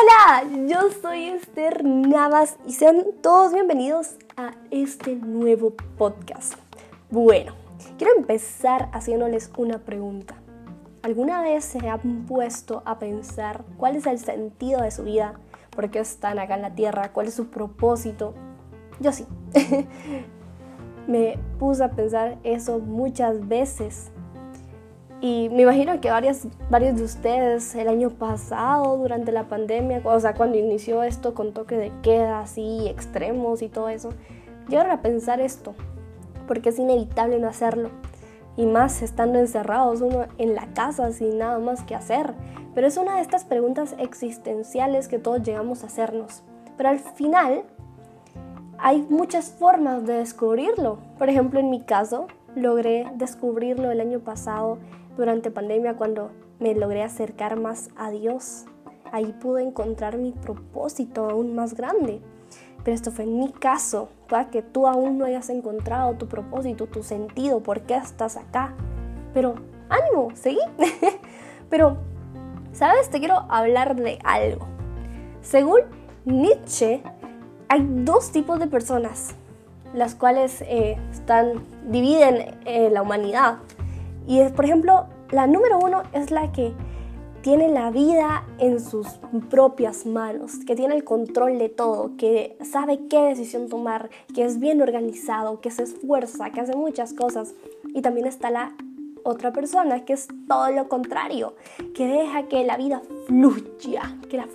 Hola, yo soy Esther Navas y sean todos bienvenidos a este nuevo podcast. Bueno, quiero empezar haciéndoles una pregunta. ¿Alguna vez se han puesto a pensar cuál es el sentido de su vida? ¿Por qué están acá en la Tierra? ¿Cuál es su propósito? Yo sí. Me puse a pensar eso muchas veces y me imagino que varias, varios de ustedes el año pasado, durante la pandemia, o sea, cuando inició esto con toque de queda, así, extremos y todo eso, llegaron a pensar esto, porque es inevitable no hacerlo. Y más estando encerrados uno en la casa sin nada más que hacer. Pero es una de estas preguntas existenciales que todos llegamos a hacernos. Pero al final hay muchas formas de descubrirlo. Por ejemplo, en mi caso, logré descubrirlo el año pasado durante pandemia cuando me logré acercar más a Dios. Ahí pude encontrar mi propósito aún más grande. Pero esto fue en mi caso. Puede que tú aún no hayas encontrado tu propósito, tu sentido, por qué estás acá. Pero ánimo, seguí. Pero, ¿sabes? Te quiero hablar de algo. Según Nietzsche, hay dos tipos de personas, las cuales eh, están, dividen eh, la humanidad. Y es, por ejemplo, la número uno es la que tiene la vida en sus propias manos, que tiene el control de todo, que sabe qué decisión tomar, que es bien organizado, que se esfuerza, que hace muchas cosas. Y también está la otra persona que es todo lo contrario, que deja que la vida fluya, que la,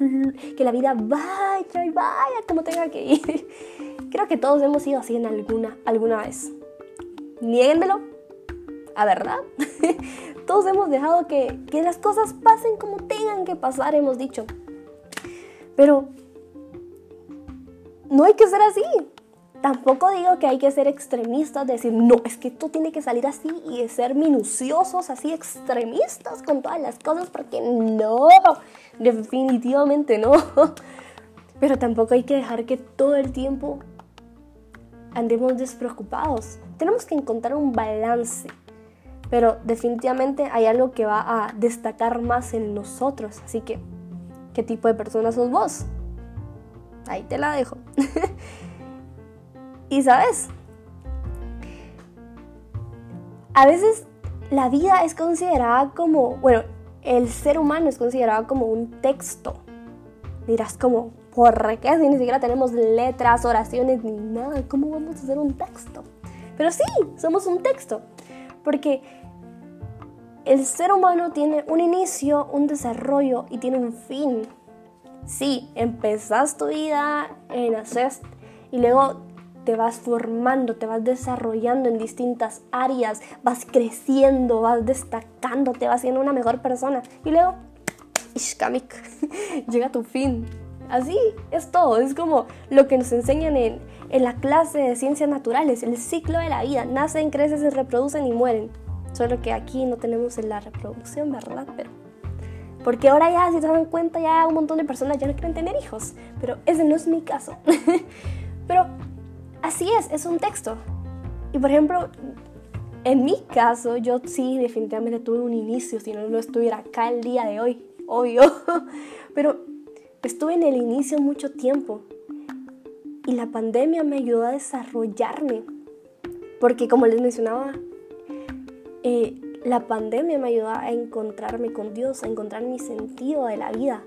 que la vida vaya y vaya como tenga que ir. Creo que todos hemos ido así en alguna, alguna vez. Niéguenmelo, a verdad. Todos hemos dejado que, que las cosas pasen como tengan que pasar, hemos dicho. Pero no hay que ser así. Tampoco digo que hay que ser extremistas, decir, no, es que esto tiene que salir así y ser minuciosos, así extremistas con todas las cosas, porque no, definitivamente no. Pero tampoco hay que dejar que todo el tiempo andemos despreocupados. Tenemos que encontrar un balance pero definitivamente hay algo que va a destacar más en nosotros. Así que, ¿qué tipo de persona sos vos? Ahí te la dejo. y sabes, a veces la vida es considerada como, bueno, el ser humano es considerado como un texto. Dirás como, ¿por qué? Si ni siquiera tenemos letras, oraciones ni nada, ¿cómo vamos a hacer un texto? Pero sí, somos un texto. Porque el ser humano tiene un inicio, un desarrollo y tiene un fin. Sí, empezás tu vida, naces y luego te vas formando, te vas desarrollando en distintas áreas, vas creciendo, vas destacando, te vas siendo una mejor persona. Y luego, ishkamik, llega tu fin. Así es todo, es como lo que nos enseñan en, en la clase de ciencias naturales, el ciclo de la vida. Nacen, crecen, se reproducen y mueren. Solo que aquí no tenemos la reproducción, ¿verdad? Pero porque ahora ya, si se dan cuenta, ya un montón de personas ya no quieren tener hijos. Pero ese no es mi caso. Pero así es, es un texto. Y por ejemplo, en mi caso, yo sí definitivamente tuve un inicio, si no, no estuviera acá el día de hoy, obvio. Pero estuve en el inicio mucho tiempo. Y la pandemia me ayudó a desarrollarme. Porque como les mencionaba la pandemia me ayudó a encontrarme con Dios, a encontrar mi sentido de la vida.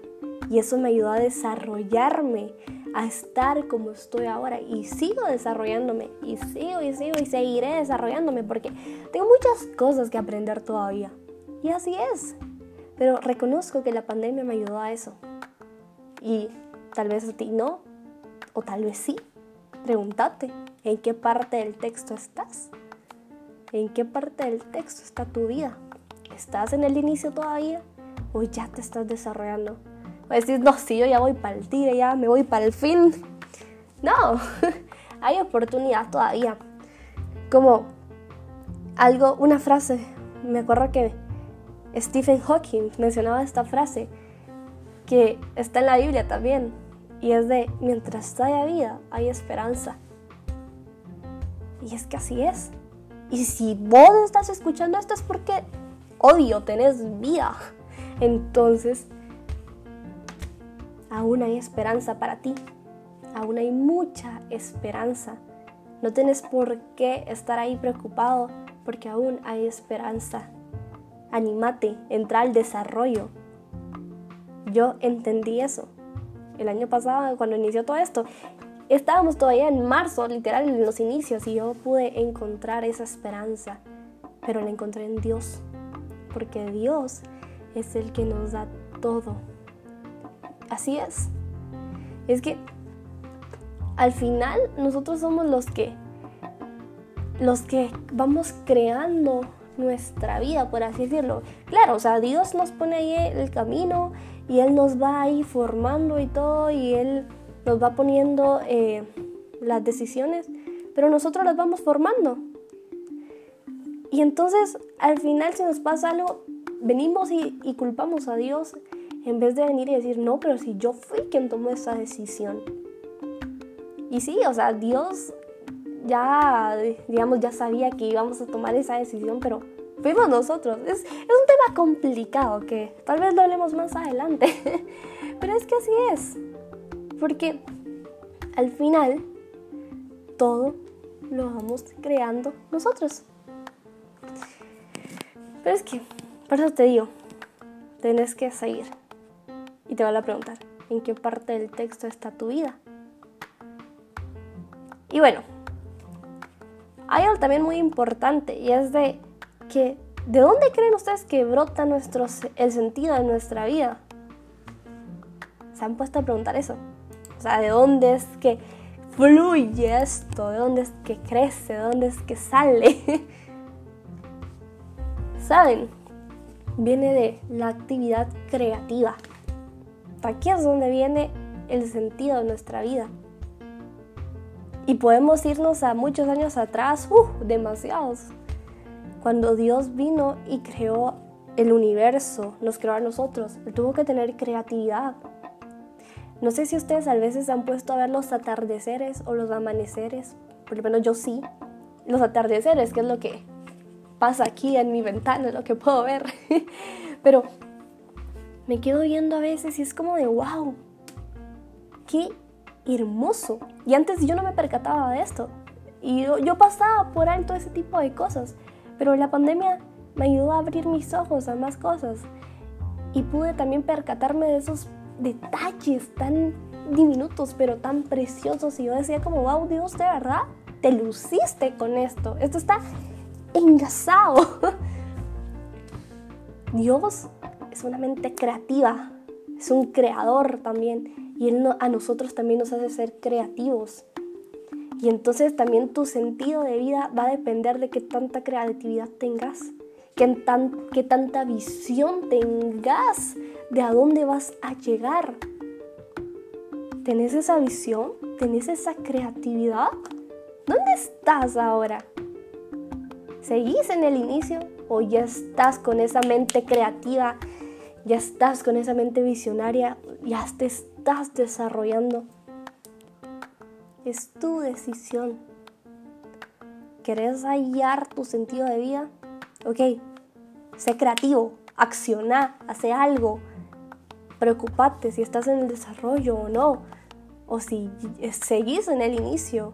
Y eso me ayudó a desarrollarme, a estar como estoy ahora. Y sigo desarrollándome, y sigo y sigo y seguiré desarrollándome porque tengo muchas cosas que aprender todavía. Y así es. Pero reconozco que la pandemia me ayudó a eso. Y tal vez a ti no, o tal vez sí. Pregúntate, ¿en qué parte del texto estás? ¿En qué parte del texto está tu vida? ¿Estás en el inicio todavía o ya te estás desarrollando? O decir, no, si yo ya voy para el tiro, ya me voy para el fin. No, hay oportunidad todavía. Como algo, una frase, me acuerdo que Stephen Hawking mencionaba esta frase que está en la Biblia también y es de mientras haya vida hay esperanza. Y es que así es. Y si vos estás escuchando esto es porque, odio, tenés vida. Entonces, aún hay esperanza para ti. Aún hay mucha esperanza. No tienes por qué estar ahí preocupado porque aún hay esperanza. Anímate, entra al desarrollo. Yo entendí eso. El año pasado, cuando inició todo esto, estábamos todavía en marzo, literal, en los inicios, y yo pude encontrar esa esperanza. Pero la encontré en Dios. Porque Dios es el que nos da todo. Así es. Es que al final nosotros somos los que los que vamos creando nuestra vida, por así decirlo. Claro, o sea, Dios nos pone ahí el camino y Él nos va ahí formando y todo y Él nos va poniendo eh, las decisiones, pero nosotros las vamos formando. Y entonces al final si nos pasa algo, venimos y, culpamos a Dios en vez de venir y decir, no, pero si yo fui quien tomó esa decisión. Y sí, o sea, Dios ya, digamos, ya sabía que íbamos a tomar esa decisión, pero fuimos nosotros. Es, es un tema complicado que tal vez lo hablemos más adelante, pero es que así es. Porque al final todo lo vamos creando nosotros. Pero es que, por eso te digo, tenés que seguir. Y te van a preguntar, ¿en qué parte del texto está tu vida? Y bueno, hay algo también muy importante y es de que ¿de dónde creen ustedes que brota nuestro, el sentido de nuestra vida? ¿Se han puesto a preguntar eso? O sea, ¿de dónde es que fluye esto? ¿De dónde es que crece? ¿De dónde es que sale? ¿Saben? Viene de la actividad creativa. Aquí es donde viene el sentido de nuestra vida. Y podemos irnos a muchos años atrás, uh, demasiados. Cuando Dios vino y creó el universo, nos creó a nosotros, Él tuvo que tener creatividad. No sé si ustedes a veces han puesto a ver los atardeceres o los amaneceres, por lo menos yo sí. Los atardeceres, que es lo que pasa aquí en mi ventana, es lo que puedo ver. Pero me quedo viendo a veces y es como de wow, qué hermoso. Y antes yo no me percataba de esto. Y yo, pasaba por alto ese tipo de cosas. Pero la pandemia me ayudó a abrir mis ojos a más cosas. Y pude también percatarme de esos detalles tan diminutos, pero tan preciosos. Y yo decía como, wow, Dios, de verdad, te luciste con esto. Esto está engasado. Dios es una mente creativa, es un creador también y Él a nosotros también nos hace ser creativos. Y entonces también tu sentido de vida va a depender de qué tanta creatividad tengas, qué, tan, tanta visión tengas de a dónde vas a llegar. ¿Tenés esa visión? ¿Tenés esa creatividad? ¿Dónde estás ahora? ¿Seguís en el inicio o ya estás con esa mente creativa? ¿Ya estás con esa mente visionaria? ¿Ya te estás desarrollando. Es tu decisión. ¿Querés hallar tu sentido de vida? Ok, sé creativo, acciona, hace algo. Preocupate si estás en el desarrollo o no. O si seguís en el inicio.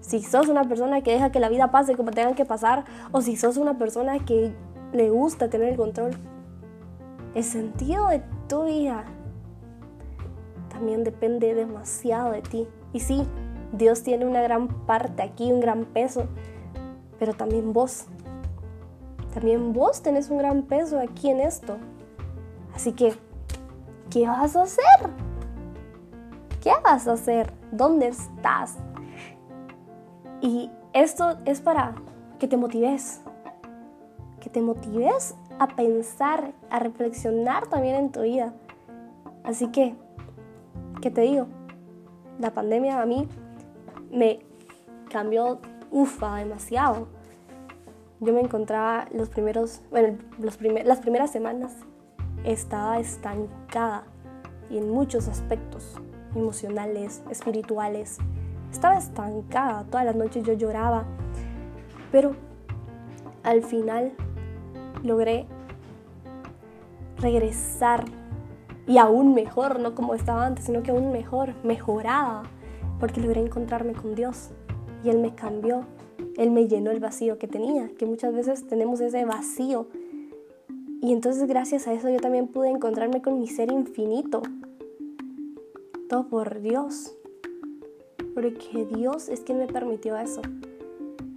Si sos una persona que deja que la vida pase como tengan que pasar. O si sos una persona que le gusta tener el control. El sentido de tu vida también depende demasiado de ti. Y sí, Dios tiene una gran parte aquí, un gran peso, pero también vos. También vos tenés un gran peso aquí en esto. Así que, ¿qué vas a hacer? ¿Qué vas a hacer? ¿Dónde estás? Y esto es para que te motives. Que te motives a pensar, a reflexionar también en tu vida. Así que ¿Qué te digo? La pandemia a mí me cambió, ufa, demasiado. Yo me encontraba los primeros, bueno, los las primeras semanas estaba estancada y en muchos aspectos emocionales, espirituales. Estaba estancada, todas las noches yo lloraba, pero al final logré regresar y aún mejor, no como estaba antes, sino que aún mejor, mejorada, porque logré encontrarme con Dios y Él me cambió, Él me llenó el vacío que tenía, que muchas veces tenemos ese vacío. Y entonces gracias a eso yo también pude encontrarme con mi ser infinito. Todo por Dios. Porque Dios es quien me permitió eso.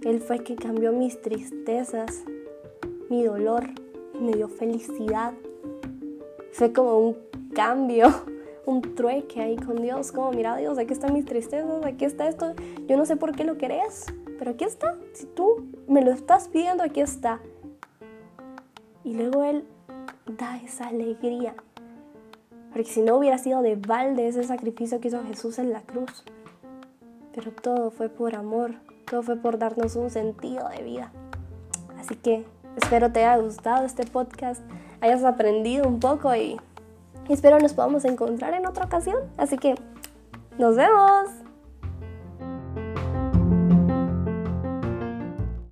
Él fue quien cambió mis tristezas, mi dolor y me dio felicidad. Fue como un cambio, un trueque ahí con Dios, como mira Dios, aquí están mis tristezas, aquí está esto, yo no sé por qué lo querés, pero aquí está, si tú me lo estás pidiendo, aquí está. Y luego Él da esa alegría, porque si no hubiera sido de balde ese sacrificio que hizo Jesús en la cruz. Pero todo fue por amor, todo fue por darnos un sentido de vida. Así que espero te haya gustado este podcast, hayas aprendido un poco y espero nos podamos encontrar en otra ocasión. Así que nos vemos.